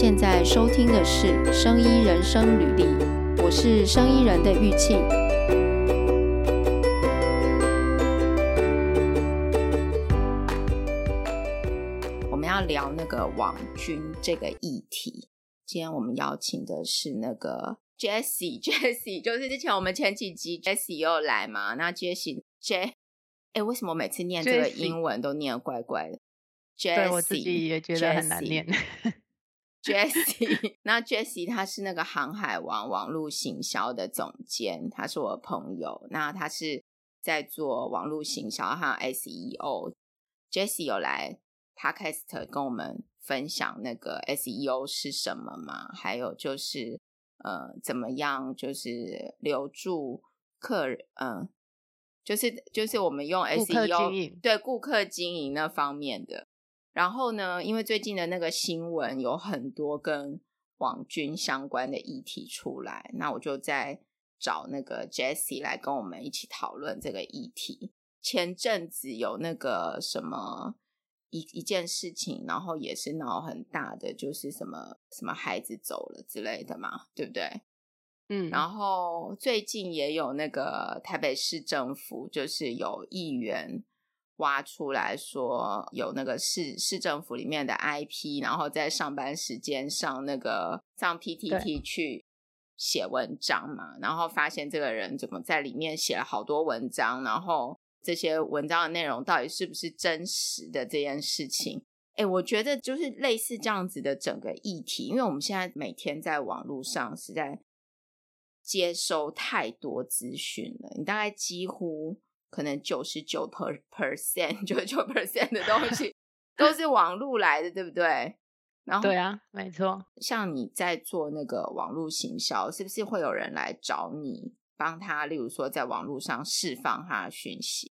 现在收听的是《生医人生履历》，我是生医人的玉庆。我们要聊那个网军这个议题。今天我们邀请的是那个 Jessie，Jessie 就是之前我们前几集 Jessie 又来嘛？那 Jessie J，哎，为什么每次念这个英文都念得怪怪的？对，我自己也觉得很难念。Jessie，那 Jessie 他是那个航海王网络行销的总监，他是我的朋友。那他是在做网络行销和 SEO。Jessie 有来 Podcast 跟我们分享那个 SEO 是什么吗？还有就是呃，怎么样就是留住客人？嗯、呃，就是就是我们用 SEO 对顾客经营那方面的。然后呢，因为最近的那个新闻有很多跟网军相关的议题出来，那我就在找那个 Jessie 来跟我们一起讨论这个议题。前阵子有那个什么一一件事情，然后也是闹很大的，就是什么什么孩子走了之类的嘛，对不对？嗯，然后最近也有那个台北市政府，就是有议员。挖出来说有那个市市政府里面的 IP，然后在上班时间上那个上 PTT 去写文章嘛，然后发现这个人怎么在里面写了好多文章，然后这些文章的内容到底是不是真实的这件事情？哎，我觉得就是类似这样子的整个议题，因为我们现在每天在网络上是在接收太多资讯了，你大概几乎。可能九十九 per percent 九十九 percent 的东西都是网络来的，对不对？然后对啊，没错。像你在做那个网络行销，是不是会有人来找你帮他？例如说，在网络上释放他的讯息，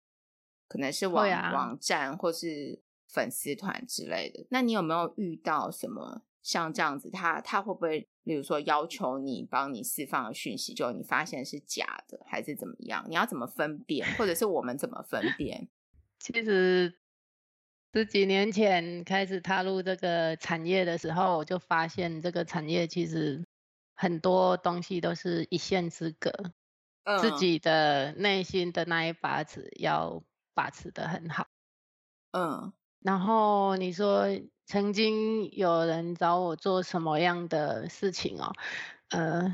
可能是网、啊、网站或是粉丝团之类的。那你有没有遇到什么像这样子？他他会不会？例如说，要求你帮你释放的讯息，就你发现是假的，还是怎么样？你要怎么分辨，或者是我们怎么分 辨？其实十几年前开始踏入这个产业的时候，我就发现这个产业其实很多东西都是一线之隔，嗯、自己的内心的那一把尺要把持的很好。嗯，然后你说。曾经有人找我做什么样的事情哦？呃，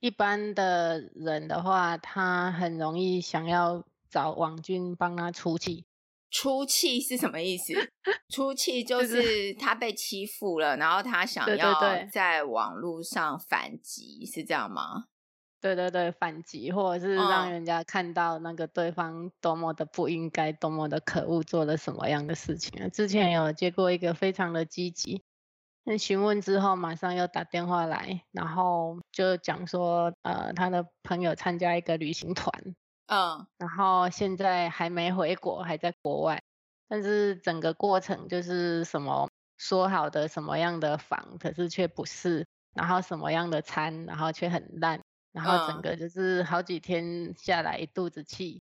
一般的人的话，他很容易想要找网军帮他出气。出气是什么意思？出气就是他被欺负了，然后他想要在网络上反击，是这样吗？对对对，反击或者是让人家看到那个对方多么的不应该，多么的可恶，做了什么样的事情啊？之前有接过一个非常的积极，那询问之后马上又打电话来，然后就讲说，呃，他的朋友参加一个旅行团，嗯，然后现在还没回国，还在国外，但是整个过程就是什么说好的什么样的房，可是却不是，然后什么样的餐，然后却很烂。然后整个就是好几天下来一肚子气，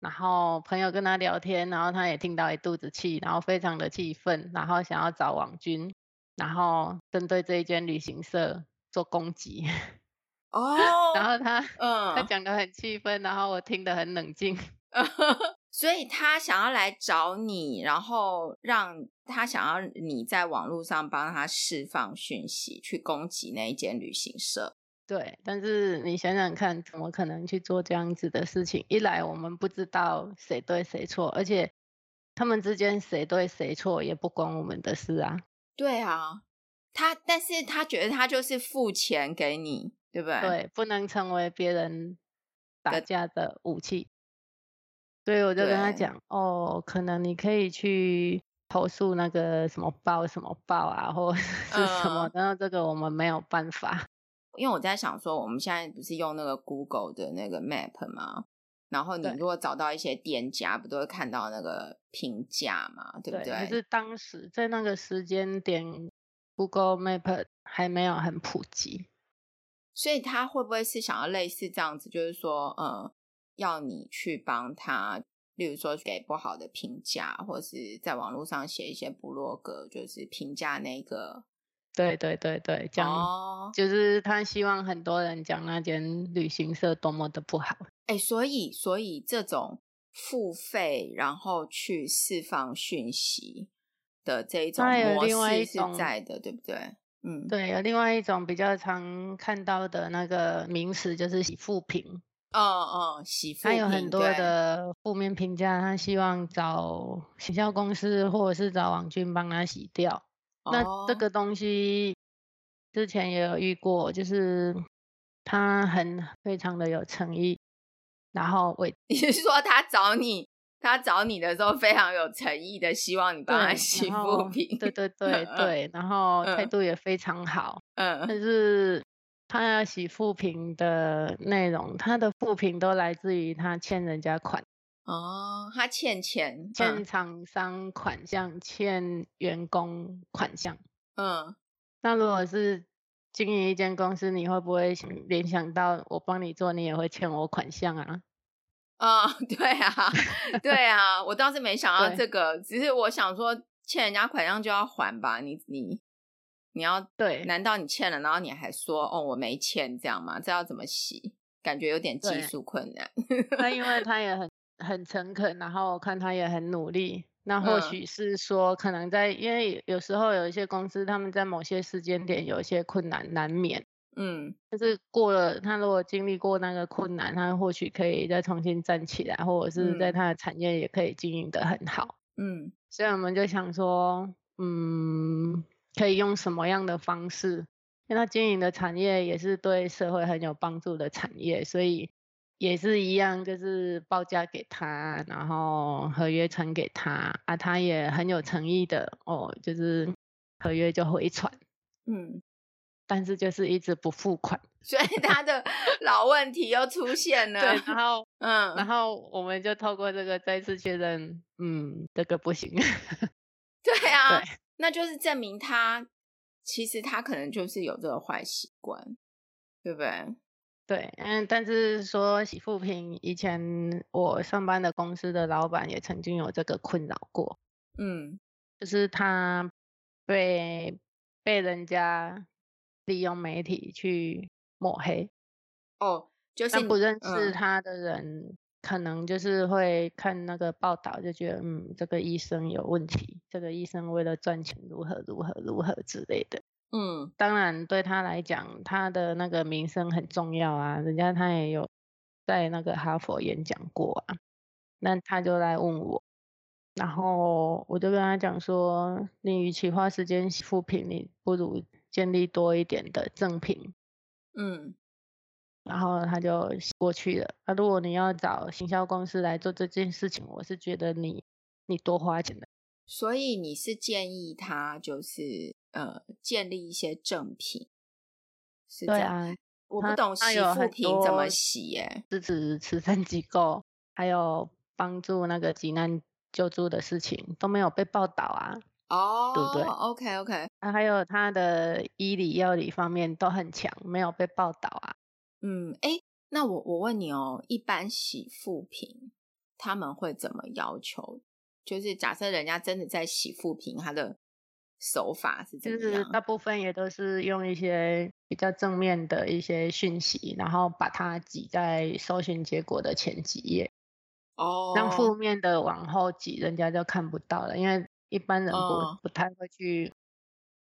然后朋友跟他聊天，然后他也听到一肚子气，然后非常的气愤，然后想要找网军，然后针对这一间旅行社做攻击。哦，然后他嗯，他讲得很气愤，然后我听得很冷静。所以他想要来找你，然后让他想要你在网络上帮他释放讯息，去攻击那一间旅行社。对，但是你想想看，怎么可能去做这样子的事情？一来我们不知道谁对谁错，而且他们之间谁对谁错也不关我们的事啊。对啊，他但是他觉得他就是付钱给你，对不对？对，不能成为别人打架的武器。所以我就跟他讲，哦，可能你可以去投诉那个什么报什么报啊，或者是什么，然后、嗯、这个我们没有办法。因为我在想说，我们现在不是用那个 Google 的那个 Map 吗？然后你如果找到一些店家，不都会看到那个评价嘛？对不对？可是当时在那个时间点，Google Map 还没有很普及，所以他会不会是想要类似这样子，就是说，嗯，要你去帮他，例如说给不好的评价，或是在网络上写一些部落格，就是评价那个。对对对对，讲、哦、就是他希望很多人讲那间旅行社多么的不好。哎，所以所以这种付费然后去释放讯息的这一种模式是在的，对不对？嗯，对，有另外一种比较常看到的那个名词就是洗负评。哦哦，洗负评，他有很多的负面评价，他希望找行销公司或者是找网军帮他洗掉。哦、那这个东西之前也有遇过，就是他很非常的有诚意，然后我你是说他找你？他找你的时候非常有诚意的，希望你帮他洗负评。对对对对，然后态度也非常好。嗯，但是他要洗负评的内容，他的负评都来自于他欠人家款。哦，他欠钱，欠厂商款项，欠员工款项。嗯，那如果是经营一间公司，你会不会联想到我帮你做，你也会欠我款项啊？啊、哦，对啊，对啊，我倒是没想到这个，只是我想说，欠人家款项就要还吧？你你你要对？难道你欠了，然后你还说哦我没欠这样吗？这要怎么洗？感觉有点技术困难。那因为他也很很诚恳，然后我看他也很努力，那或许是说，可能在、嗯、因为有时候有一些公司他们在某些时间点有一些困难难免。嗯，就是过了，他如果经历过那个困难，他或许可以再重新站起来，或者是在他的产业也可以经营得很好。嗯，所以我们就想说，嗯，可以用什么样的方式？因为他经营的产业也是对社会很有帮助的产业，所以也是一样，就是报价给他，然后合约传给他，啊，他也很有诚意的哦，就是合约就回传。嗯。但是就是一直不付款，所以他的 老问题又出现了。对，然后嗯，然后我们就透过这个再次确认，嗯，这个不行。对啊，对，那就是证明他其实他可能就是有这个坏习惯，对不对？对，嗯，但是说洗负评，以前我上班的公司的老板也曾经有这个困扰过，嗯，就是他被被人家。利用媒体去抹黑哦，就是不认识他的人，嗯，可能就是会看那个报道，就觉得嗯，这个医生有问题，这个医生为了赚钱如何如何如何之类的。嗯，当然对他来讲，他的那个名声很重要啊，人家他也有在那个哈佛演讲过啊，那他就来问我，然后我就跟他讲说，你与其花时间洗负评，你不如。建立多一点的正品，嗯，然后他就过去了。那、啊、如果你要找行销公司来做这件事情，我是觉得你你多花钱的。所以你是建议他就是呃建立一些正品，是这样。对啊，我不懂洗护品怎么洗耶？支持慈善机构，还有帮助那个急难救助的事情都没有被报道啊。哦、oh，对不对？OK OK，啊，还有他的医理药理方面都很强，没有被报道啊。嗯，哎，那我我问你哦，一般洗护品他们会怎么要求？就是假设人家真的在洗护品，他的手法是这样？就是大部分也都是用一些比较正面的一些讯息，然后把它挤在搜寻结果的前几页。哦，让负面的往后挤，人家就看不到了，因为。一般人不、哦、不太会去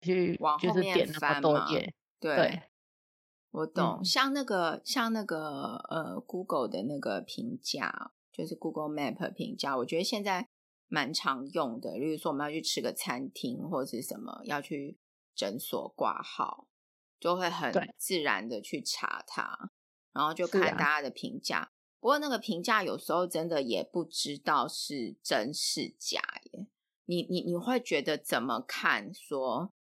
去就是点那么多页，对，对，我懂。嗯、像那个像那个呃，Google 的那个评价，就是 Google Map 评价，我觉得现在蛮常用的。例如说，我们要去吃个餐厅或者是什么，要去诊所挂号，就会很自然的去查它，然后就看大家的评价、啊。不过那个评价有时候真的也不知道是真是假耶。你你你会觉得怎么看？说，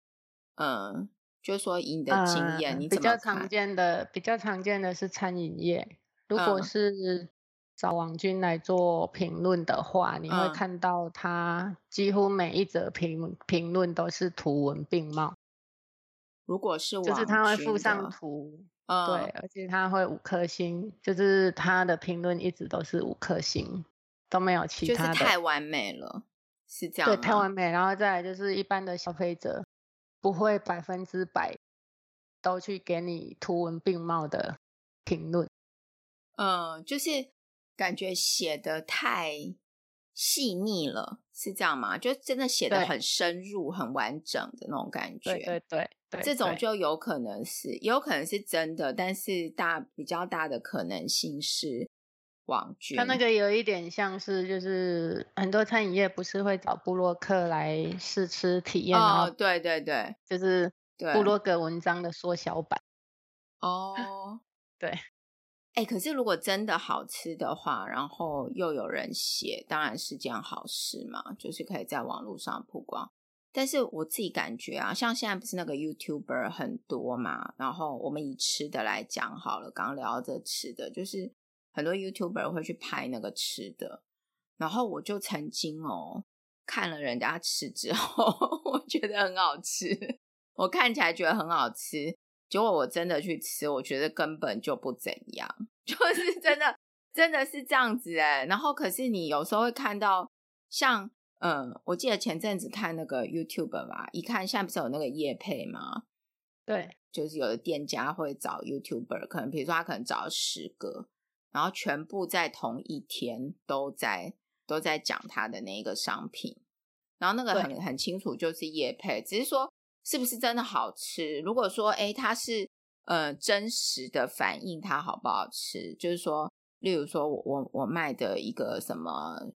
嗯，就说以你的经验，嗯、你怎么看？比较常见的比较常见的是餐饮业。如果是找王军来做评论的话，嗯、你会看到他几乎每一则评评论都是图文并茂。如果是就是他会附上图，嗯，对，而且他会五颗星，就是他的评论一直都是五颗星，都没有其他的，就是太完美了。是这样，对，太完美，然后再来就是一般的消费者不会百分之百都去给你图文并茂的评论。嗯，就是感觉写的太细腻了，是这样吗？就真的写的很深入、很完整的那种感觉。对对对，对，这种就有可能是，也有可能是真的，但是大比较大的可能性是网剧，它那个有一点像是，就是很多餐饮业不是会找布洛克来试吃体验哦，对对对，就是布洛格文章的缩小版。哦，对。哎、可是如果真的好吃的话，然后又有人写，当然是件好事嘛，就是可以在网络上曝光。但是我自己感觉啊，像现在不是那个 YouTuber 很多嘛，然后我们以吃的来讲好了，刚刚聊着吃的，就是很多 YouTuber 会去拍那个吃的，然后我就曾经哦看了人家吃之后，我觉得很好吃，我看起来觉得很好吃。结果我真的去吃，我觉得根本就不怎样，就是真的，真的是这样子哎。然后可是你有时候会看到像，嗯，我记得前阵子看那个 YouTube 吧，一看现在不是有那个夜配吗？对，就是有的店家会找 YouTuber，可能比如说他可能找了十个，然后全部在同一天都在都在讲他的那个商品，然后那个很很清楚就是夜配，只是说。是不是真的好吃？如果说，诶，它是呃真实的反映它好不好吃，就是说，例如说我我我卖的一个什么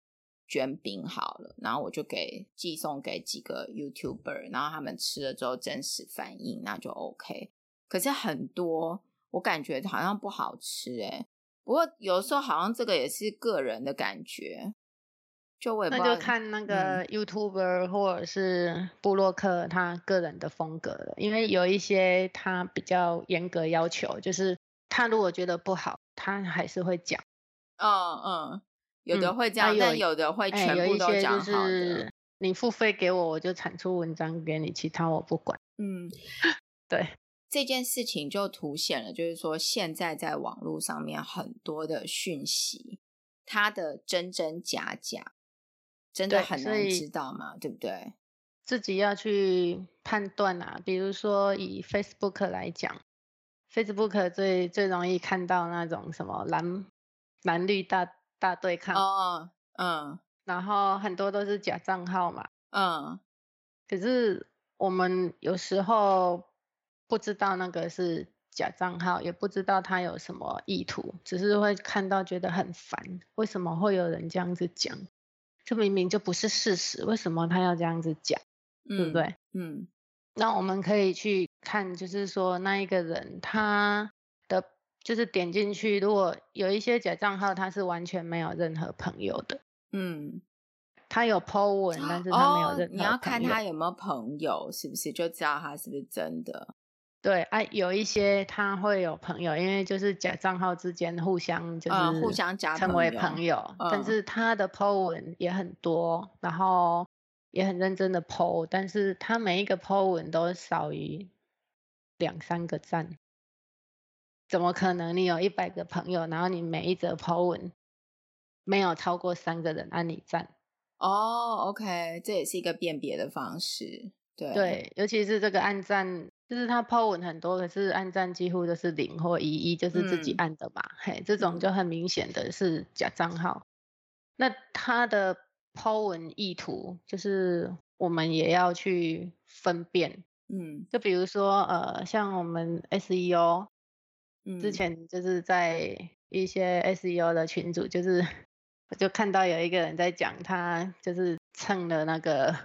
卷饼好了，然后我就给寄送给几个 YouTuber，然后他们吃了之后真实反应，那就 OK。可是很多我感觉好像不好吃，诶，不过有时候好像这个也是个人的感觉。就我也不那就看那个 YouTuber 或者是布洛克他个人的风格了，嗯，因为有一些他比较严格要求，就是他如果觉得不好，他还是会讲。嗯嗯，有的会这样，嗯，但有的会全部都讲好的。就是你付费给我，我就产出文章给你，其他我不管。嗯，对，这件事情就凸显了，就是说现在在网络上面很多的讯息，它的真真假假。真的很难知道嘛，对，对不对？自己要去判断啊。比如说以 Facebook 来讲，Facebook 最最容易看到那种什么蓝蓝绿大大对抗哦，嗯，然后很多都是假账号嘛，嗯。可是我们有时候不知道那个是假账号，也不知道他有什么意图，只是会看到觉得很烦，为什么会有人这样子讲？这明明就不是事实，为什么他要这样子讲？嗯、对不对？嗯，那我们可以去看，就是说那一个人他的，就是点进去，如果有一些假账号，他是完全没有任何朋友的。嗯，他有 po 文，但是他没有任何朋友。哦，你要看他有没有朋友，是不是就知道他是不是真的？对啊，有一些他会有朋友，因为就是假账号之间互相就是、嗯、互相加成为朋友，嗯、但是他的 po 文也很多，然后也很认真的 po，但是他每一个 po 文都少于两三个赞，怎么可能？你有一百个朋友，然后你每一则 po 文没有超过三个人按你赞？哦，OK，这也是一个辨别的方式，对对，尤其是这个按赞。就是他 po 文很多，可是按赞几乎都是零或一，一就是自己按的嘛，嗯、嘿，这种就很明显的是假账号。那他的 po 文意图，就是我们也要去分辨，嗯，就比如说呃，像我们 SEO，嗯，之前就是在一些 SEO 的群组，就是 我就看到有一个人在讲，他就是蹭了那个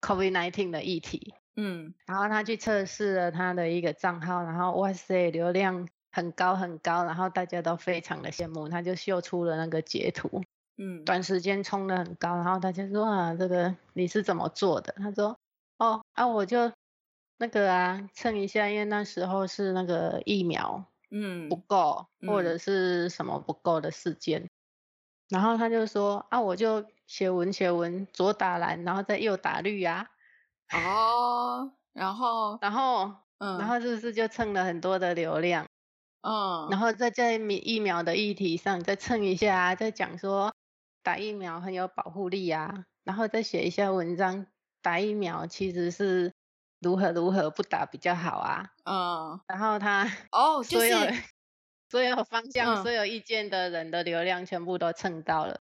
COVID-19 的议题。嗯，然后他去测试了他的一个账号，然后哇塞，流量很高很高，然后大家都非常的羡慕，他就秀出了那个截图，嗯，短时间冲的很高，然后大家说啊，这个你是怎么做的？他说，哦啊，我就那个啊蹭一下，因为那时候是那个疫苗，嗯，不够或者是什么不够的事件，嗯、然后他就说啊，我就写文写文，左打蓝，然后再右打绿啊。哦，然后，然后，嗯，然后是不是就蹭了很多的流量？嗯，然后在这疫苗的议题上再蹭一下，再讲说打疫苗很有保护力啊，然后再写一下文章，打疫苗其实是如何如何不打比较好啊。嗯，然后他哦，就是所有 所有方向、嗯所有意见的人的流量全部都蹭到了，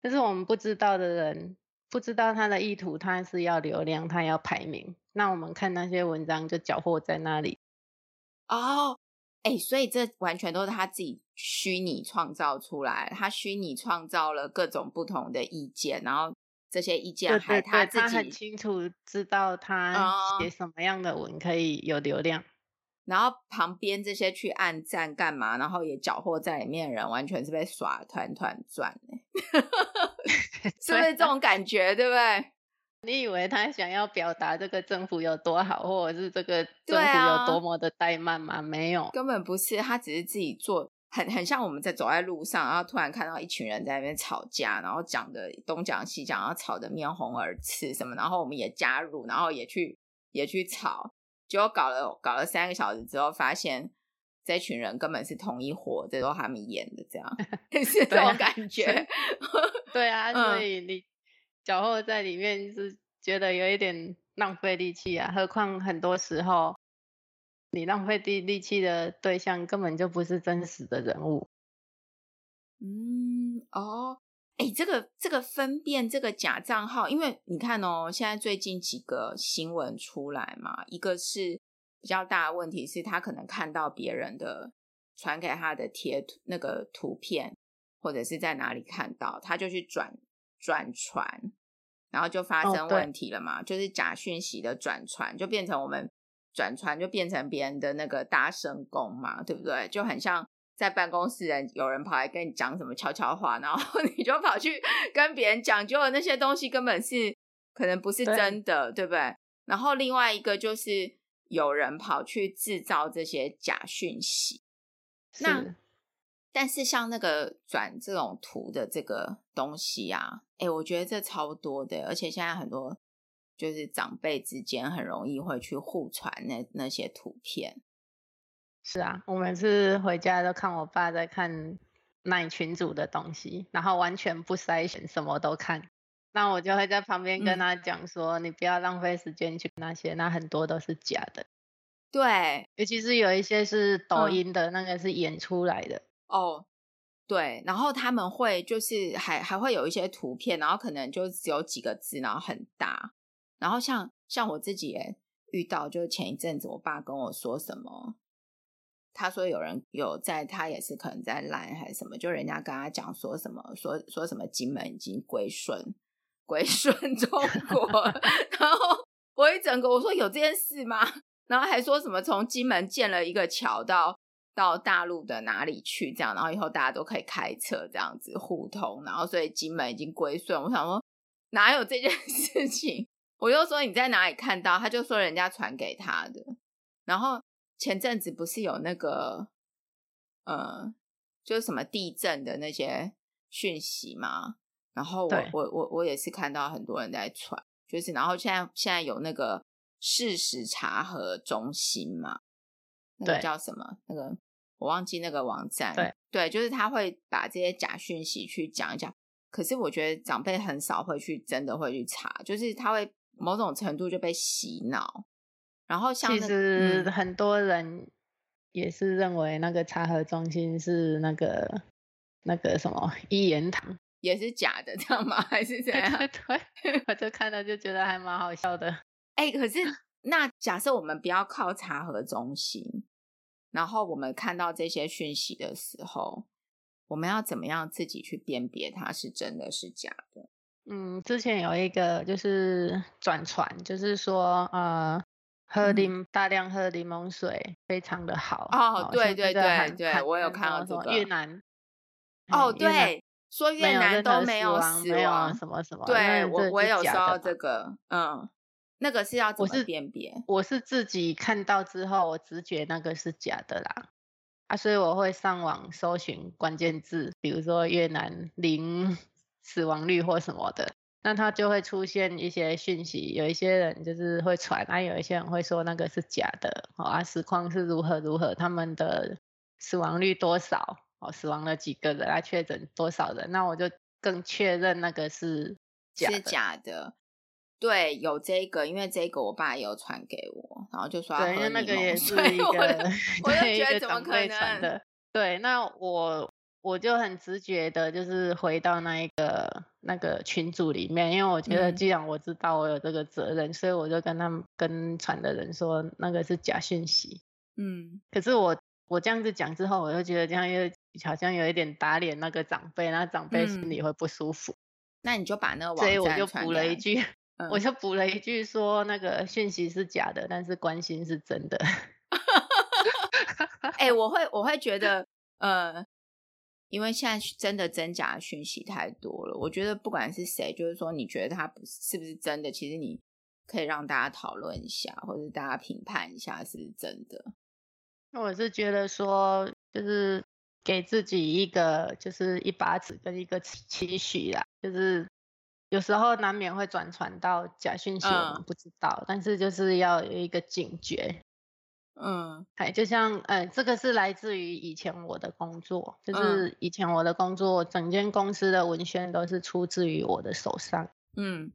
但是我们不知道的人不知道他的意图，他是要流量，他要排名。那我们看那些文章就搅和在那里。哦，哎，所以这完全都是他自己虚拟创造出来，他虚拟创造了各种不同的意见，然后这些意见还他自己他很清楚知道他写什么样的文可以有流量，哦、然后旁边这些去按赞干嘛，然后也搅和在里面的人，完全是被耍团团转，是不是这种感觉？对不对？你以为他想要表达这个政府有多好，或者是这个政府有多么的怠慢吗？啊、没有，根本不是。他只是自己做，很很像我们在走在路上，然后突然看到一群人在那边吵架，然后讲的东讲西讲，然后吵得面红耳赤什么，然后我们也加入，然后也去也去吵，结果搞了搞了三个小时之后，发现这群人根本是同一伙，这都他们演的，这样 是这种感觉。对啊，所以你。嗯搅和在里面是觉得有一点浪费力气啊，何况很多时候你浪费力力气的对象根本就不是真实的人物。嗯，哦，哎，这个这个分辨这个假账号，因为你看哦，现在最近几个新闻出来嘛，一个是比较大的问题是他可能看到别人的传给他的贴图那个图片，或者是在哪里看到，他就去转。转传，然后就发生问题了嘛？Oh, 就是假讯息的转传，就变成我们转传，就变成别人的那个大声功嘛，对不对？就很像在办公室人有人跑来跟你讲什么悄悄话，然后 你就跑去跟别人讲，结果那些东西根本是可能不是真的，对，对不对？然后另外一个就是有人跑去制造这些假讯息，那。但是像那个转这种图的这个东西啊，哎，我觉得这超多的，而且现在很多就是长辈之间很容易会去互传那那些图片。是啊，我每次回家都看我爸在看那群组的东西，然后完全不筛选，什么都看。那我就会在旁边跟他讲说：“嗯、你不要浪费时间去那些，那很多都是假的。”对，尤其是有一些是抖音的、嗯、那个是演出来的。哦，对，然后他们会就是还还会有一些图片，然后可能就只有几个字，然后很大。然后像像我自己也遇到，就是前一阵子我爸跟我说什么，他说有人有在，他也是可能在赖还是什么，就人家跟他讲说什么，说说什么金门已经归顺归顺 中国，然后我一整个我说有这件事吗？然后还说什么从金门建了一个桥到。到大陆的哪里去？这样，然后以后大家都可以开车这样子互通，然后所以金门已经归顺。我想说哪有这件 事情？我就说你在哪里看到？他就说人家传给他的。然后前阵子不是有那个呃，就是什么地震的那些讯息嘛？然后我我我我也是看到很多人在传，就是然后现在现在有那个事实查核中心嘛，那个叫什么？那个。我忘记那个网站，对对，就是他会把这些假讯息去讲一讲。可是我觉得长辈很少会去真的会去查，就是他会某种程度就被洗脑。然后像、那个、其实很多人也是认为那个查核中心是那个那个什么一言堂，也是假的，这样吗？还是怎样？对，对，我就看到就觉得还蛮好笑的。哎、欸，可是那假设我们不要靠查核中心。然后我们看到这些讯息的时候，我们要怎么样自己去辨别它是真的是假的？嗯，之前有一个就是转传，就是说呃，喝柠大量喝柠檬水非常的好。哦，对对对对，我有看到这个越南。哦，对，说越南都没有死亡，没有什么什么。对，我我有收到这个，嗯。那个是要怎么辨别？我是自己看到之后，我直觉那个是假的啦，啊，所以我会上网搜寻关键字，比如说越南零 死亡率或什么的，那它就会出现一些讯息，有一些人就是会传，啊，有一些人会说那个是假的，啊，实况是如何如何，他们的死亡率多少，哦，死亡了几个人，啊，确诊多少人，那我就更确认那个是假的。是假的。对，有这个，因为这个我爸也有传给我，然后就说那个也是一个，我就 觉得怎么可能？对，那我我就很直觉的，就是回到那一个那个群组里面，因为我觉得既然我知道我有这个责任，嗯、所以我就跟他们跟传的人说那个是假讯息。嗯，可是我我这样子讲之后，我就觉得这样又好像有一点打脸那个长辈，那长辈心里会不舒服。嗯、那你就把那个网所以我就补了一句。嗯、我就补了一句说，那个讯息是假的，但是关心是真的。哎、欸，我会我会觉得，呃，因为现在真的真假的讯息太多了，我觉得不管是谁，就是说你觉得他不是是不是真的，其实你可以让大家讨论一下，或者大家评判一下是不是真的。那我是觉得说，就是给自己一个就是一把尺跟一个期许啦，就是。有时候难免会转传到假讯息，我们不知道，嗯、但是就是要有一个警觉。嗯，哎，就像，呃，这个是来自于以前我的工作，就是以前我的工作，整间公司的文宣都是出自于我的手上。嗯，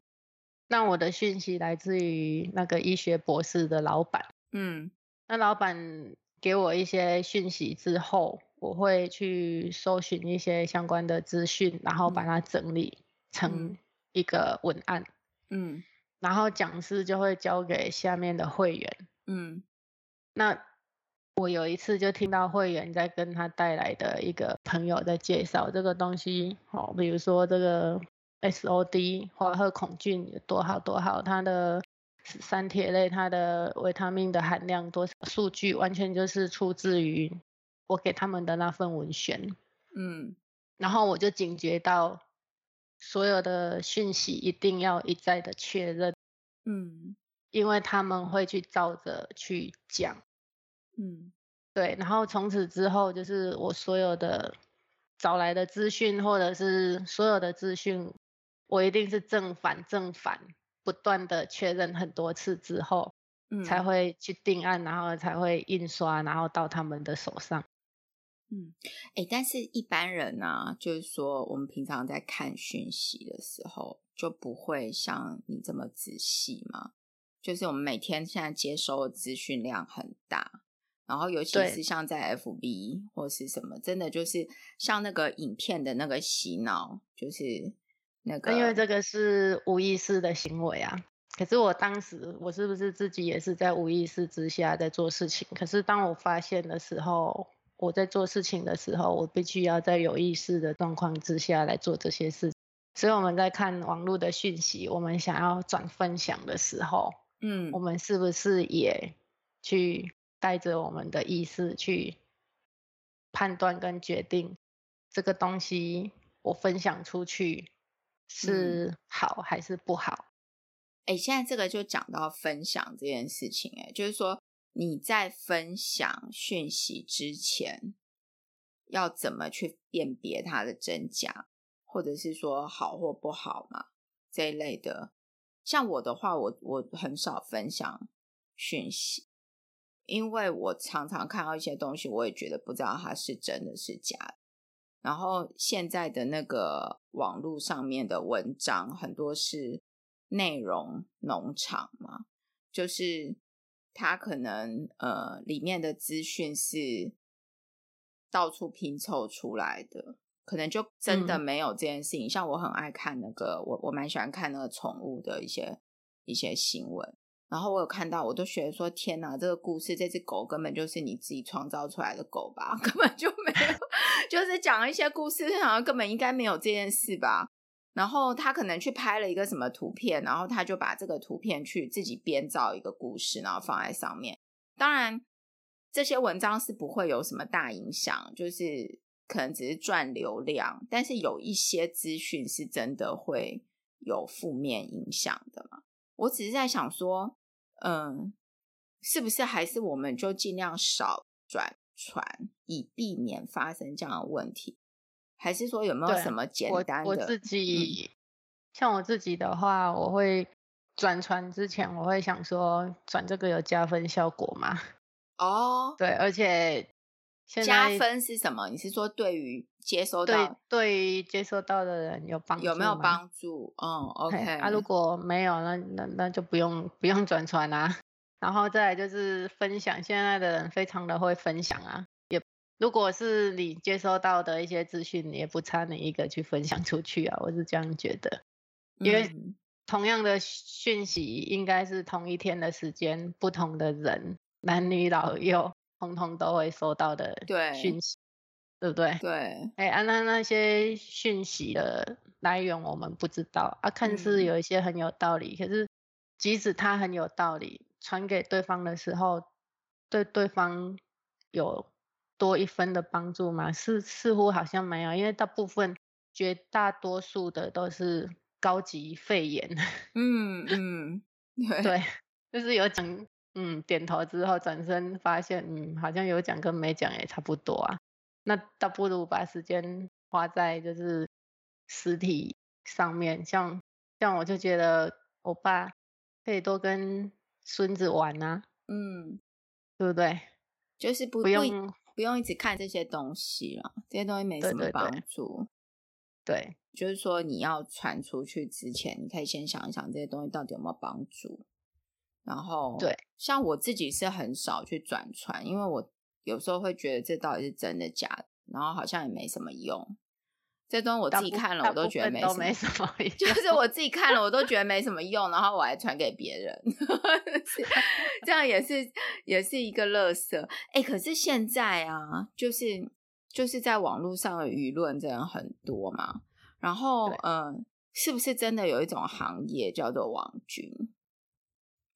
那我的讯息来自于那个医学博士的老板。嗯，那老板给我一些讯息之后，我会去搜寻一些相关的资讯，然后把它整理成。嗯。一个文案，嗯，然后讲师就会交给下面的会员，嗯，那我有一次就听到会员在跟他带来的一个朋友在介绍这个东西，哦，比如说这个 SOD 华贺孔菌有多好多好，它的三铁类、它的维他命的含量多少，数据完全就是出自于我给他们的那份文宣，嗯，然后我就警觉到。所有的讯息一定要一再的确认，嗯，因为他们会去照着去讲，嗯，对，然后从此之后，就是我所有的找来的资讯，或者是所有的资讯，我一定是正反正反不断的确认很多次之后，嗯，才会去定案，然后才会印刷，然后到他们的手上。嗯，哎，但是一般人呢、啊，就是说，我们平常在看讯息的时候，就不会像你这么仔细嘛。就是我们每天现在接收的资讯量很大，然后尤其是像在 FB 或是什么，真的就是像那个影片的那个洗脑，就是那个，因为这个是无意识的行为啊。可是我当时，我是不是自己也是在无意识之下在做事情？可是当我发现的时候。我在做事情的时候，我必须要在有意识的状况之下来做这些事。所以我们在看网络的讯息，我们想要转分享的时候，嗯，我们是不是也去带着我们的意识去判断跟决定这个东西我分享出去是好还是不好？哎、嗯，现在这个就讲到分享这件事情，哎，就是说。你在分享讯息之前，要怎么去辨别它的真假，或者是说好或不好嘛？这一类的，像我的话，我我很少分享讯息，因为我常常看到一些东西，我也觉得不知道它是真的是假的。然后现在的那个网络上面的文章，很多是内容农场嘛，就是。他可能呃，里面的资讯是到处拼凑出来的，可能就真的没有这件事情。嗯、像我很爱看那个，我我蛮喜欢看那个宠物的一些一些新闻，然后我有看到，我都觉得说天哪，这个故事这只狗根本就是你自己创造出来的狗吧，根本就没有，就是讲一些故事，好像根本应该没有这件事吧。然后他可能去拍了一个什么图片，然后他就把这个图片去自己编造一个故事，然后放在上面。当然，这些文章是不会有什么大影响，就是可能只是赚流量。但是有一些资讯是真的会有负面影响的嘛。我只是在想说，嗯，是不是还是我们就尽量少转传，以避免发生这样的问题。还是说有没有什么简单的？我，我自己、嗯、像我自己的话，我会转传之前，我会想说转这个有加分效果吗？哦，对，而且加分是什么？你是说对于接收到对对于接收到的人有帮助有没有帮助？嗯，OK。啊，如果没有，那那那就不用不用转传啊。然后再来就是分享，现在的人非常的会分享啊。也如果是你接收到的一些资讯，也不差你一个去分享出去啊。我是这样觉得，因为同样的讯息，应该是同一天的时间，不同的人，男女老幼。通通都会收到的讯息，对，对不对？对。哎，啊，那那些讯息的来源我们不知道啊，看似有一些很有道理，嗯、可是即使它很有道理，传给对方的时候，对对方有多一分的帮助吗？是似乎好像没有，因为大部分绝大多数的都是高级肺炎。嗯嗯，对，对，就是有讲。嗯，点头之后转身发现，嗯，好像有讲跟没讲也差不多啊。那倒不如把时间花在就是实体上面，像像我就觉得我爸可以多跟孙子玩啊，嗯，对不对？就是不，不用不用一直看这些东西了，这些东西没什么帮助。对，对，对，对，就是说你要传出去之前，你可以先想一想这些东西到底有没有帮助。然后，对，像我自己是很少去转传，因为我有时候会觉得这到底是真的假的，然后好像也没什么用。这东西我自己看了，我都觉得没什么，没什么用，就是我自己看了，我都觉得没什么用，然后我还传给别人，这样也是也是一个乐色。哎，可是现在啊，就是就是在网络上的舆论真的很多嘛，然后嗯，是不是真的有一种行业叫做网军？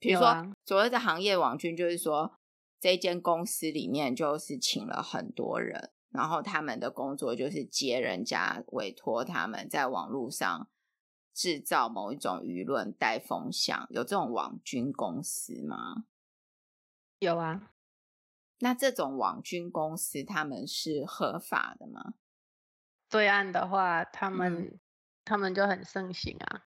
比如说，所谓的行业网军，就是说，这间公司里面就是请了很多人，然后他们的工作就是接人家委托他们在网络上制造某一种舆论、带风向，有这种网军公司吗？有啊。那这种网军公司他们是合法的吗？对岸的话，他们、嗯、他们就很盛行啊。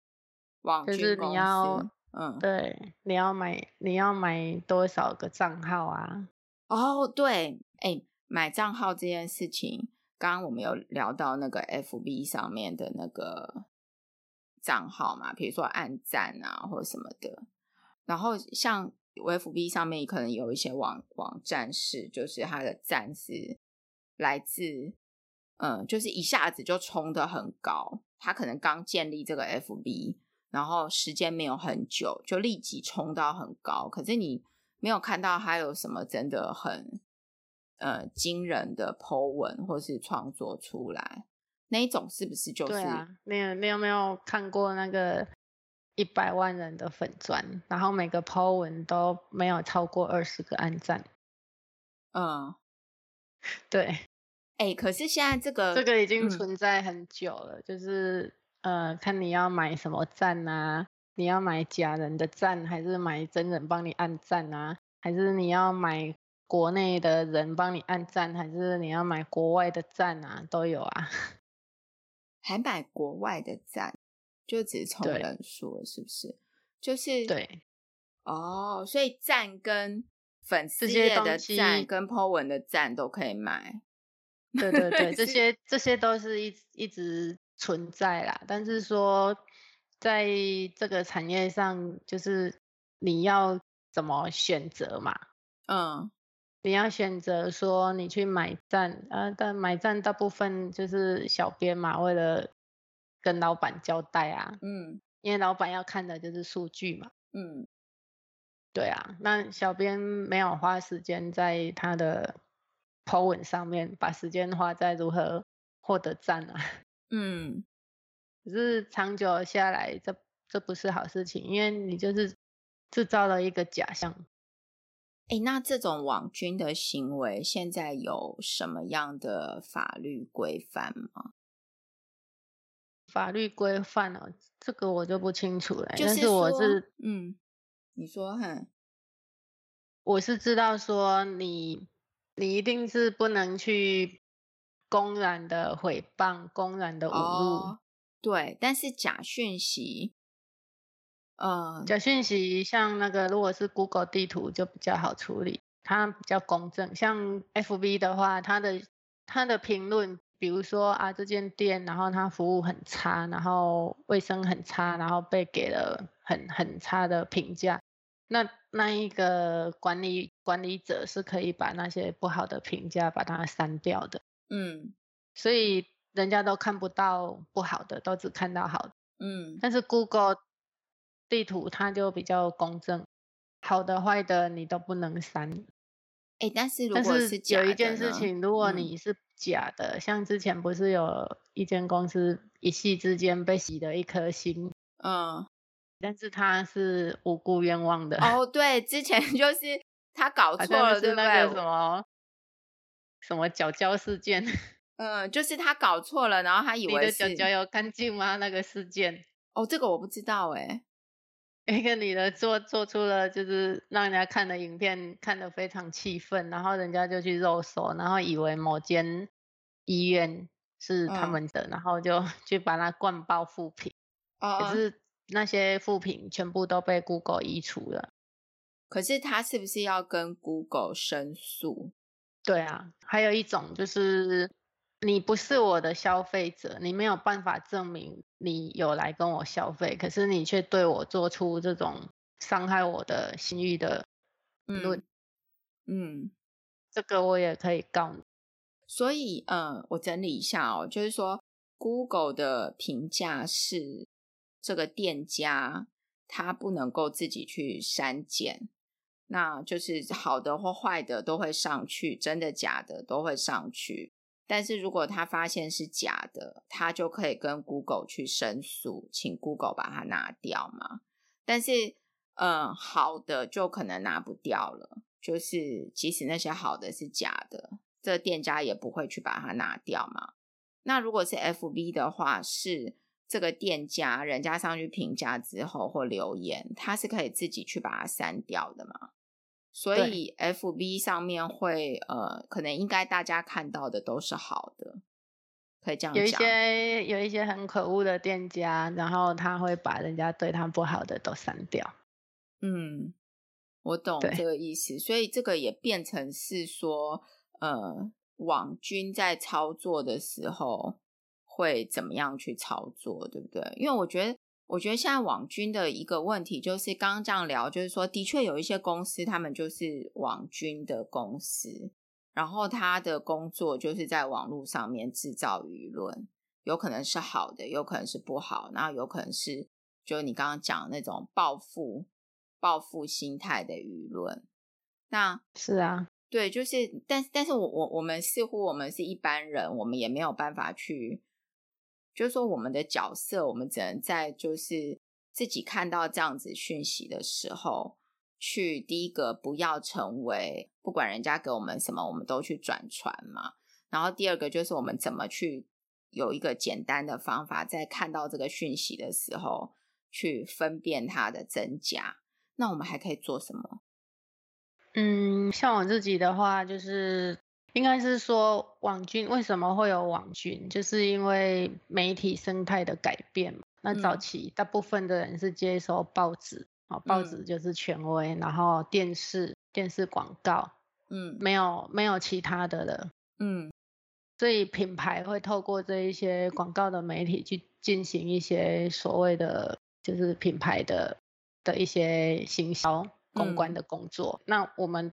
网军公司。就是你要嗯，对，你要买你要买多少个账号啊？哦，对，哎，买账号这件事情，刚刚我们有聊到那个 FB 上面的那个账号嘛，比如说按赞啊或什么的。然后像 FB 上面可能有一些网网站是，就是它的赞是来自，嗯，就是一下子就冲得很高，他可能刚建立这个 FB。然后时间没有很久，就立即冲到很高。可是你没有看到他有什么真的很呃惊人的 po 文或是创作出来，那一种是不是就是？对啊，你有你有没有看过那个一百万人的粉钻，然后每个 po 文都没有超过二十个按赞？嗯，对。哎、欸，可是现在这个这个已经存在很久了，嗯、就是。呃，看你要买什么赞啊？你要买假人的赞，还是买真人帮你按赞啊？还是你要买国内的人帮你按赞，还是你要买国外的赞啊？都有啊。还买国外的赞，就只从人数是不是？就是对。哦，所以赞跟粉丝页的赞跟 po 文的赞都可以买。对对对，这些这些都是一一直。存在啦，但是说在这个产业上，就是你要怎么选择嘛？嗯，你要选择说你去买赞，呃，但买赞大部分就是小编嘛，为了跟老板交代啊，嗯，因为老板要看的就是数据嘛，嗯，对啊，那小编没有花时间在他的 po 文上面，把时间花在如何获得赞啊。嗯，可是长久下来，这这不是好事情，因为你就是制造了一个假象。哎，那这种网军的行为，现在有什么样的法律规范吗？法律规范哦，这个我就不清楚了。就是，是我是，嗯，你说哈，我是知道说你，你一定是不能去。公然的诽谤，公然的侮辱。哦，对，但是假讯息，呃，假讯息像那个，如果是 Google 地图就比较好处理。它比较公正。像 FB 的话，它的它的评论，比如说啊，这间店，然后它服务很差，然后卫生很差，然后被给了很很差的评价。那那一个管理管理者是可以把那些不好的评价把它删掉的。嗯，所以人家都看不到不好的，都只看到好的。嗯，但是 Google 地图它就比较公正，好的坏的你都不能删。哎，但是如果是有一件事情，如果你是假的，嗯、像之前不是有一间公司一夕之间被洗了一颗星，嗯，但是他是无辜冤枉的。哦，对，之前 就是他搞错了，是那个什么什么脚胶事件。嗯，就是他搞错了，然后他以为是你的脚脚有干净吗？那个事件。哦，这个我不知道哎。一个女的做做出了就是让人家看的影片，看得非常气愤，然后人家就去肉搜，然后以为某间医院是他们的，嗯、然后就 去把它灌爆负评。哦。可是那些负评全部都被 Google 移除了。可是他是不是要跟 Google 申诉？对啊，还有一种就是。你不是我的消费者，你没有办法证明你有来跟我消费，可是你却对我做出这种伤害我的信誉的论，嗯，嗯，这个我也可以告你。所以，嗯，我整理一下哦，就是说，Google 的评价是这个店家他不能够自己去删减，那就是好的或坏的都会上去，真的假的都会上去。但是如果他发现是假的，他就可以跟 Google 去申诉，请 Google 把它拿掉嘛。但是，嗯，好的就可能拿不掉了，就是即使那些好的是假的，这店家也不会去把它拿掉嘛。那如果是 FB 的话，是这个店家人家上去评价之后或留言，他是可以自己去把它删掉的嘛。所以，FB 上面会呃，可能应该大家看到的都是好的，可以这样讲。有一些有一些很可恶的店家，然后他会把人家对他不好的都删掉。嗯，我懂这个意思。所以这个也变成是说，呃，网军在操作的时候会怎么样去操作，对不对？因为我觉得。我觉得现在网军的一个问题就是，刚刚这样聊，就是说，的确有一些公司，他们就是网军的公司，然后他的工作就是在网络上面制造舆论，有可能是好的，有可能是不好，然后有可能是，就是你刚刚讲的那种报复、报复心态的舆论。那是啊，对，就是，但但是我我我们似乎我们是一般人，我们也没有办法去。就是说，我们的角色，我们只能在就是自己看到这样子讯息的时候，去第一个不要成为不管人家给我们什么，我们都去转传嘛。然后第二个就是我们怎么去有一个简单的方法，在看到这个讯息的时候，去分辨它的真假。那我们还可以做什么？嗯，像我自己的话，就是。应该是说网军为什么会有网军，就是因为媒体生态的改变嘛。那早期大部分的人是接收报纸，啊、嗯，报纸就是权威，然后电视电视广告，嗯，没有没有其他的了，嗯，所以品牌会透过这一些广告的媒体去进行一些所谓的就是品牌的的一些行销公关的工作。嗯、那我们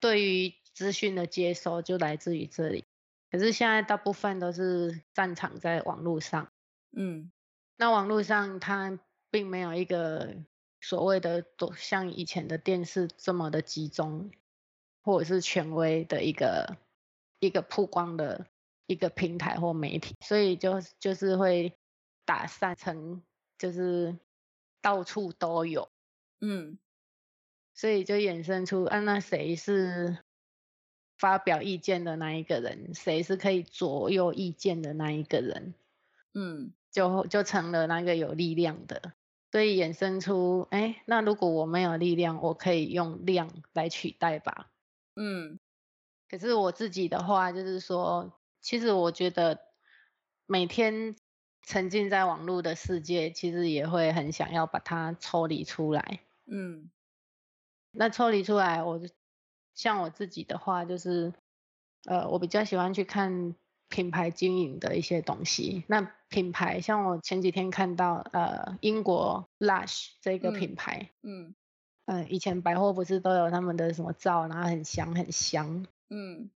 对于资讯的接收就来自于这里，可是现在大部分都是战场在网络上，嗯，那网络上它并没有一个所谓的都像以前的电视这么的集中，或者是权威的一个一个曝光的一个平台或媒体，所以就就是会打散成就是到处都有，嗯，所以就衍生出啊，那谁是？发表意见的那一个人，谁是可以左右意见的那一个人，嗯，就就成了那个有力量的，所以衍生出，哎，那如果我没有力量，我可以用量来取代吧，嗯，可是我自己的话，就是说，其实我觉得每天沉浸在网络的世界，其实也会很想要把它抽离出来，嗯，那抽离出来，我就。像我自己的话，就是呃，我比较喜欢去看品牌经营的一些东西。那品牌像我前几天看到呃，英国 Lush 这个品牌，嗯嗯、呃，以前百货不是都有他们的什么皂，然后很香很香，嗯，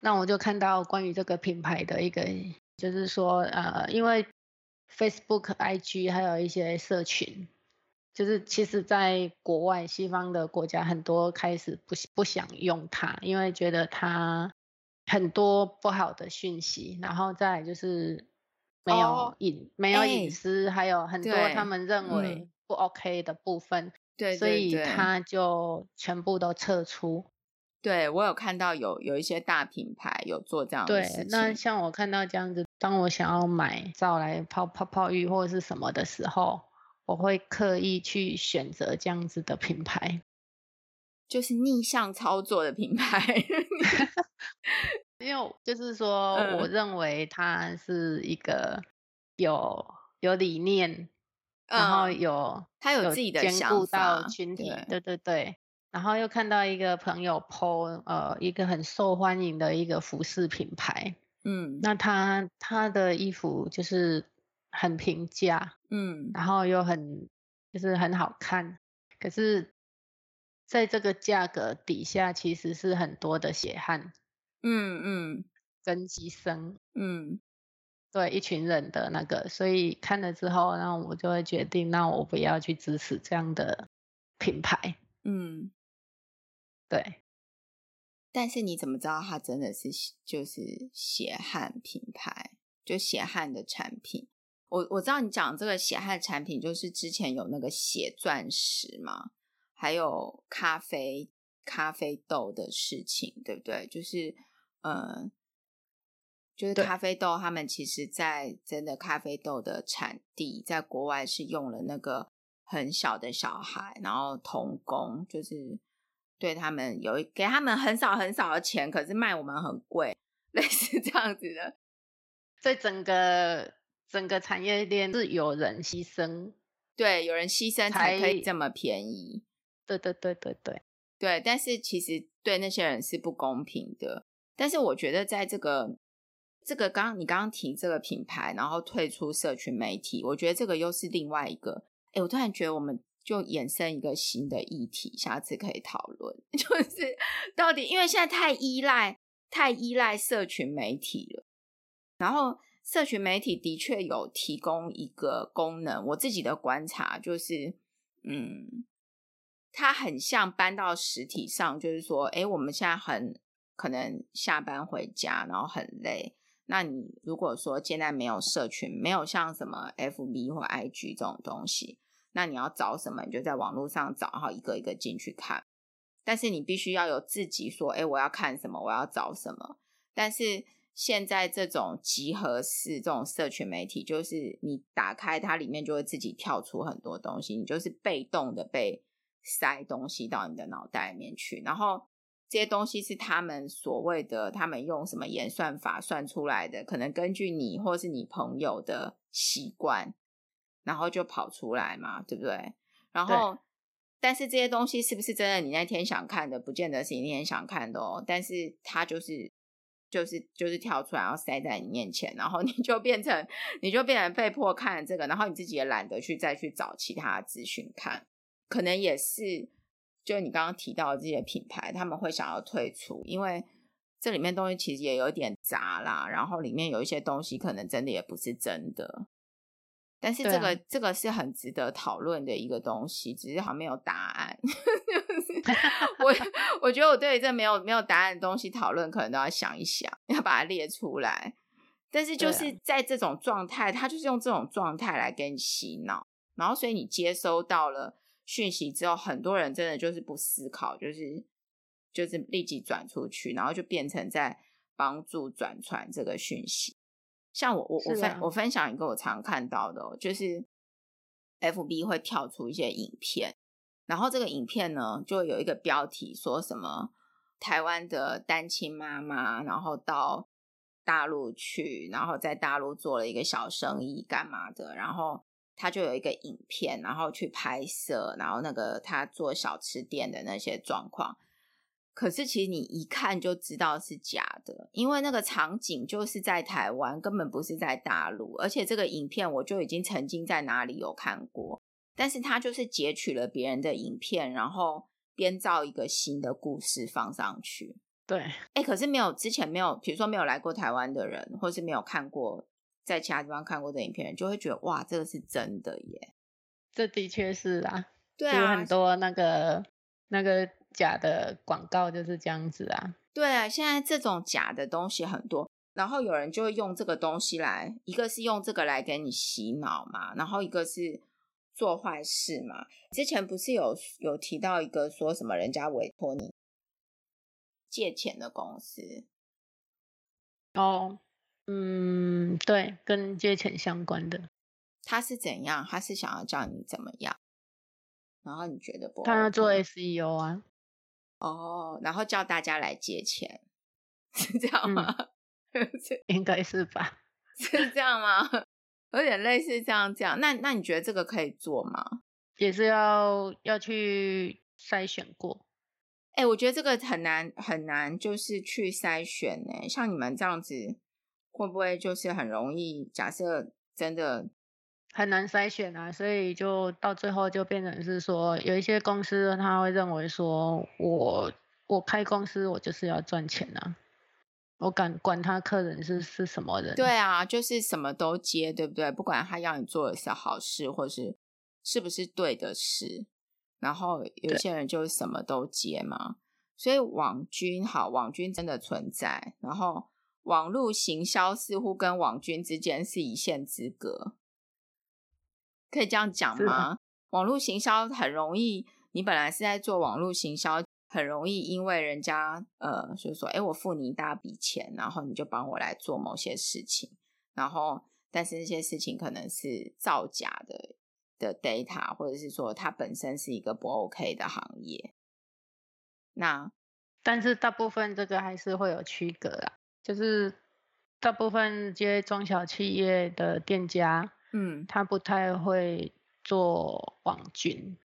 那我就看到关于这个品牌的一个，就是说呃，因为 Facebook、IG 还有一些社群。就是其实，在国外西方的国家，很多开始不不想用它，因为觉得它很多不好的讯息，然后再就是没有隐、哦、没有隐私、欸，还有很多他们认为不 OK 的部分，对，所以他就全部都撤出。对，我有看到有有一些大品牌有做这样的事情。对，那像我看到这样子，当我想要买皂来泡泡泡浴或者是什么的时候。我会刻意去选择这样子的品牌，就是逆向操作的品牌，因为就是说，我认为它是一个有有理念，嗯、然后有他有自己的兼顾到群体，对。对对，然后又看到一个朋友 po 呃一个很受欢迎的一个服饰品牌，嗯，那他他的衣服就是。很平价，嗯，然后又很就是很好看，可是在这个价格底下，其实是很多的血汗，嗯嗯，跟牺牲，嗯，对一群人的那个，所以看了之后，那我就会决定，那我不要去支持这样的品牌，嗯，对。但是你怎么知道它真的是就是血汗品牌，就血汗的产品？我我知道你讲这个血汗产品，就是之前有那个血钻石嘛，还有咖啡咖啡豆的事情，对不对？就是呃，就是咖啡豆，他们其实，在真的咖啡豆的产地，在国外是用了那个很小的小孩，然后童工，就是对他们有给他们很少很少的钱，可是卖我们很贵，类似这样子的，所以整个。整个产业链是有人牺牲，对，有人牺牲才可以这么便宜。对对对对对对，但是其实对那些人是不公平的。但是我觉得在这个这个刚刚你刚刚提这个品牌，然后退出社群媒体，我觉得这个又是另外一个。哎，我突然觉得我们就衍生一个新的议题，下次可以讨论，就是到底因为现在太依赖太依赖社群媒体了，然后。社群媒体的确有提供一个功能，我自己的观察就是，嗯，它很像搬到实体上，就是说，诶，我们现在很可能下班回家，然后很累。那你如果说现在没有社群，没有像什么 FB 或 IG 这种东西，那你要找什么，你就在网络上找，然后一个一个进去看。但是你必须要有自己说，诶，我要看什么，我要找什么。但是现在这种集合式这种社群媒体，就是你打开它，里面就会自己跳出很多东西，你就是被动的被塞东西到你的脑袋里面去。然后这些东西是他们所谓的，他们用什么演算法算出来的，可能根据你或是你朋友的习惯，然后就跑出来嘛，对不对？然后，但是这些东西是不是真的你那天想看的，不见得是你那天想看的哦。但是它就是。就是就是跳出来，然后塞在你面前，然后你就变成你就变成被迫看这个，然后你自己也懒得去再去找其他资讯看，可能也是就你刚刚提到的这些品牌，他们会想要退出，因为这里面东西其实也有点杂啦，然后里面有一些东西可能真的也不是真的。但是这个、啊、这个是很值得讨论的一个东西，只是好像没有答案。我我觉得我对这没有没有答案的东西讨论，可能都要想一想，要把它列出来。但是就是在这种状态，他就是用这种状态来给你洗脑，然后所以你接收到了讯息之后，很多人真的就是不思考，就是就是立即转出去，然后就变成在帮助转传这个讯息。像我我我分我分享一个我常看到的，就是 FB 会跳出一些影片，然后这个影片呢就有一个标题说什么台湾的单亲妈妈，然后到大陆去，然后在大陆做了一个小生意干嘛的，然后他就有一个影片，然后去拍摄，然后那个他做小吃店的那些状况。可是其实你一看就知道是假的，因为那个场景就是在台湾，根本不是在大陆。而且这个影片我就已经曾经在哪里有看过，但是他就是截取了别人的影片，然后编造一个新的故事放上去。对，哎，可是没有之前没有，比如说没有来过台湾的人，或是没有看过在其他地方看过的影片，就会觉得哇，这个是真的耶。这的确是啊，对啊，很多那个那个。假的广告就是这样子啊，对啊，现在这种假的东西很多，然后有人就会用这个东西来，一个是用这个来给你洗脑嘛，然后一个是做坏事嘛。之前不是有有提到一个说什么人家委托你借钱的公司？哦，嗯，对，跟借钱相关的，他是怎样？他是想要叫你怎么样？然后你觉得不？他要做 SEO 啊。哦，然后叫大家来借钱，是这样吗？嗯、应该是吧？是这样吗？有点类似这样这样。那那你觉得这个可以做吗？也是要要去筛选过。哎、欸，我觉得这个很难很难，就是去筛选呢。像你们这样子，会不会就是很容易？假设真的。很难筛选啊，所以就到最后就变成是说，有一些公司他会认为说，我我开公司我就是要赚钱啊，我敢管他客人是是什么人？对啊，就是什么都接，对不对？不管他要你做的是好事，或是是不是对的事，然后有些人就什么都接嘛。所以网军好，网军真的存在，然后网络行销似乎跟网军之间是一线之隔。可以这样讲吗？网络行销很容易，你本来是在做网络行销，很容易因为人家呃，就是说，哎，我付你一大笔钱，然后你就帮我来做某些事情，然后但是那些事情可能是造假的的 data，或者是说它本身是一个不 OK 的行业。那但是大部分这个还是会有区隔啊，就是大部分这些中小企业的店家。嗯，他不太会做网军，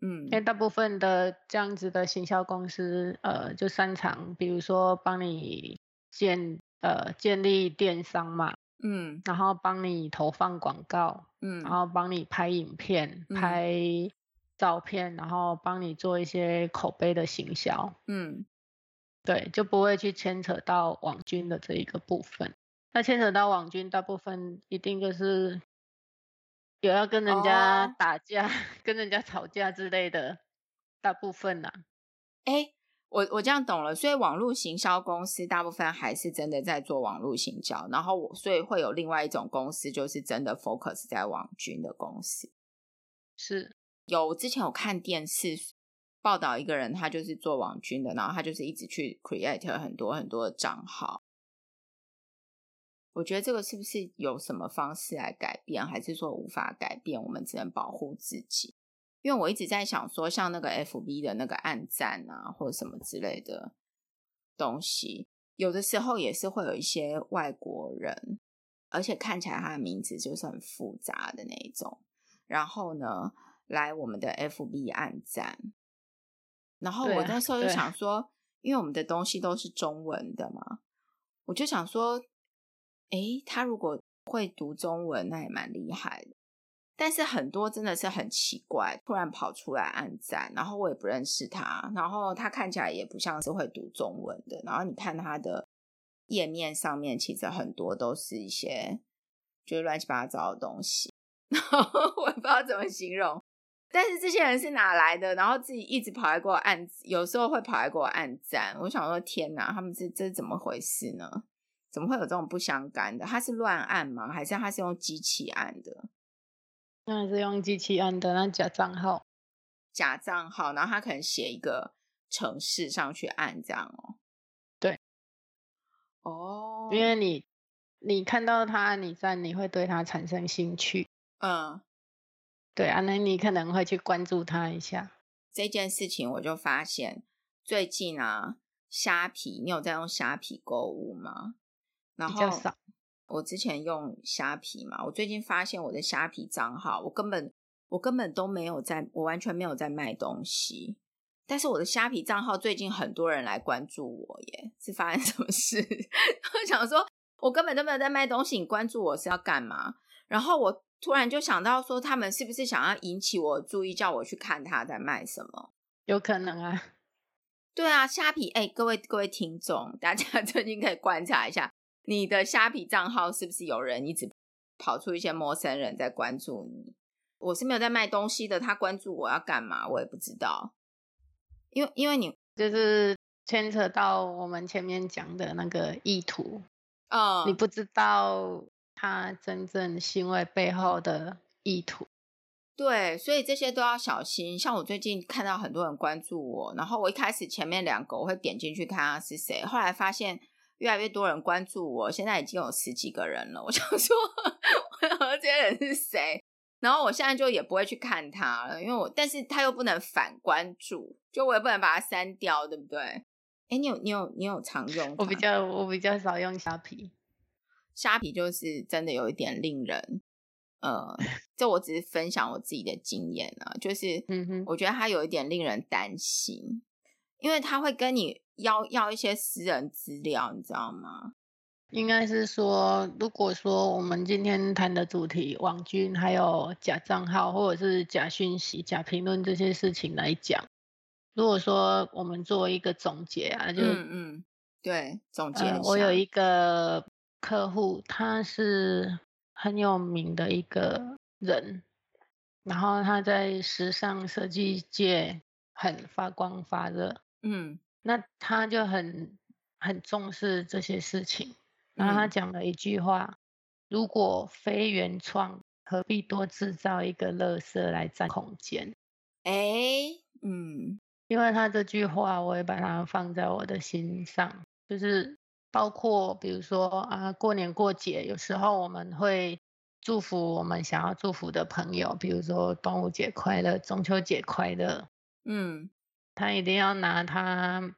嗯，因为大部分的这样子的行销公司，呃，就擅长，比如说帮你建呃建立电商嘛，嗯，然后帮你投放广告，嗯，然后帮你拍影片、拍照片，嗯，然后帮你做一些口碑的行销，嗯，对，就不会去牵扯到网军的这一个部分。那牵扯到网军，大部分一定就是有要跟人家打架、oh. 跟人家吵架之类的，大部分呐、啊。哎、欸，我我这样懂了，所以网络行销公司大部分还是真的在做网络行销，然后我所以会有另外一种公司，就是真的 focus 在网军的公司。是有之前有看电视报道一个人，他就是做网军的，然后他就是一直去 create 很多很多的账号。我觉得这个是不是有什么方式来改变，还是说无法改变？我们只能保护自己。因为我一直在想说，像那个 FB 的那个暗赞啊，或者什么之类的东西，有的时候也是会有一些外国人，而且看起来他的名字就是很复杂的那一种，然后呢，来我们的 FB 暗赞。然后我那时候就想说，因为我们的东西都是中文的嘛，我就想说。诶，他如果会读中文，那也蛮厉害的。但是很多真的是很奇怪，突然跑出来按赞，然后我也不认识他，然后他看起来也不像是会读中文的。然后你看他的页面上面，其实很多都是一些就是乱七八糟的东西，然后我也不知道怎么形容。但是这些人是哪来的？然后自己一直跑来给我按，有时候会跑来给我按赞。我想说，天哪，他们是这是怎么回事呢？怎么会有这种不相干的？他是乱按吗？还是他是用机器按的？那是用机器按的，那假账号，假账号，然后他可能写一个程式上去按这样哦。对，哦，因为你你看到他按你赞，你会对他产生兴趣。嗯，对啊，那你可能会去关注他一下。这件事情我就发现，最近啊，虾皮，你有在用虾皮购物吗？然后我之前用虾皮嘛，我最近发现我的虾皮账号，我根本我根本都没有在，我完全没有在卖东西，但是我的虾皮账号最近很多人来关注我耶，是发生什么事？我想说，我根本都没有在卖东西，你关注我是要干嘛？然后我突然就想到说，他们是不是想要引起我注意，叫我去看他在卖什么？有可能啊。对啊，虾皮哎，各位各位听众，大家 最近可以观察一下，你的虾皮账号是不是有人一直跑出一些陌生人在关注你？我是没有在卖东西的，他关注我要干嘛？我也不知道。因为因为你就是牵扯到我们前面讲的那个意图，嗯，你不知道他真正行为背后的意图，对，所以这些都要小心。像我最近看到很多人关注我，然后我一开始前面两个我会点进去看他是谁，后来发现越来越多人关注我，现在已经有十几个人了。我想说，我这些人是谁？然后我现在就也不会去看他了，因为我，但是他又不能反关注，就我也不能把它删掉，对不对？哎，你有你有你有常用？我比较我比较少用虾皮，虾皮就是真的有一点令人，呃，这我只是分享我自己的经验啊，就是，嗯哼，我觉得他有一点令人担心，因为他会跟你要要一些私人资料，你知道吗？应该是说，如果说我们今天谈的主题，网军还有假账号或者是假讯息、假评论这些事情来讲，如果说我们做一个总结啊，就嗯嗯，对，总结、呃。我有一个客户，他是很有名的一个人，然后他在时尚设计界很发光发热，嗯，那他就很很重视这些事情。然后他讲了一句话：“嗯、如果非原创，何必多制造一个垃圾来占空间？”哎，嗯，因为他这句话，我也把它放在我的心上。就是包括比如说啊，过年过节，有时候我们会祝福我们想要祝福的朋友，比如说端午节快乐、中秋节快乐。嗯，他一定要拿他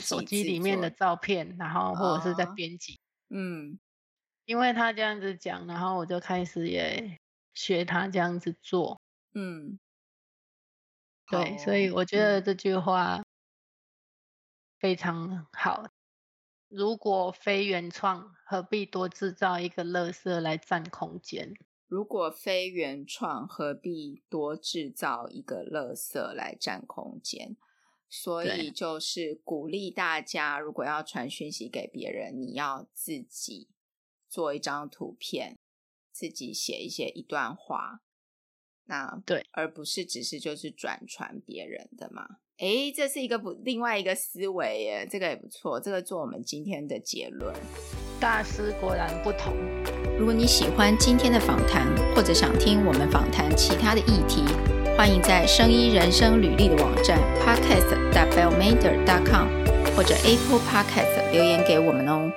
手机里面的照片，然后或者是在编辑。嗯，因为他这样子讲，然后我就开始也学他这样子做。嗯，对，所以我觉得这句话非常好。嗯，如果非原创，何必多制造一个垃圾来占空间？如果非原创，何必多制造一个垃圾来占空间？所以就是鼓励大家，如果要传讯息给别人，你要自己做一张图片，自己写一些一段话，那对，而不是只是就是转传别人的嘛。诶，这是一个不另外一个思维耶，这个也不错，这个做我们今天的结论。大师果然不同。如果你喜欢今天的访谈，或者想听我们访谈其他的议题。欢迎在声音人生履历的网站 podcast.bellmader.com 或者 Apple Podcast 留言给我们哦。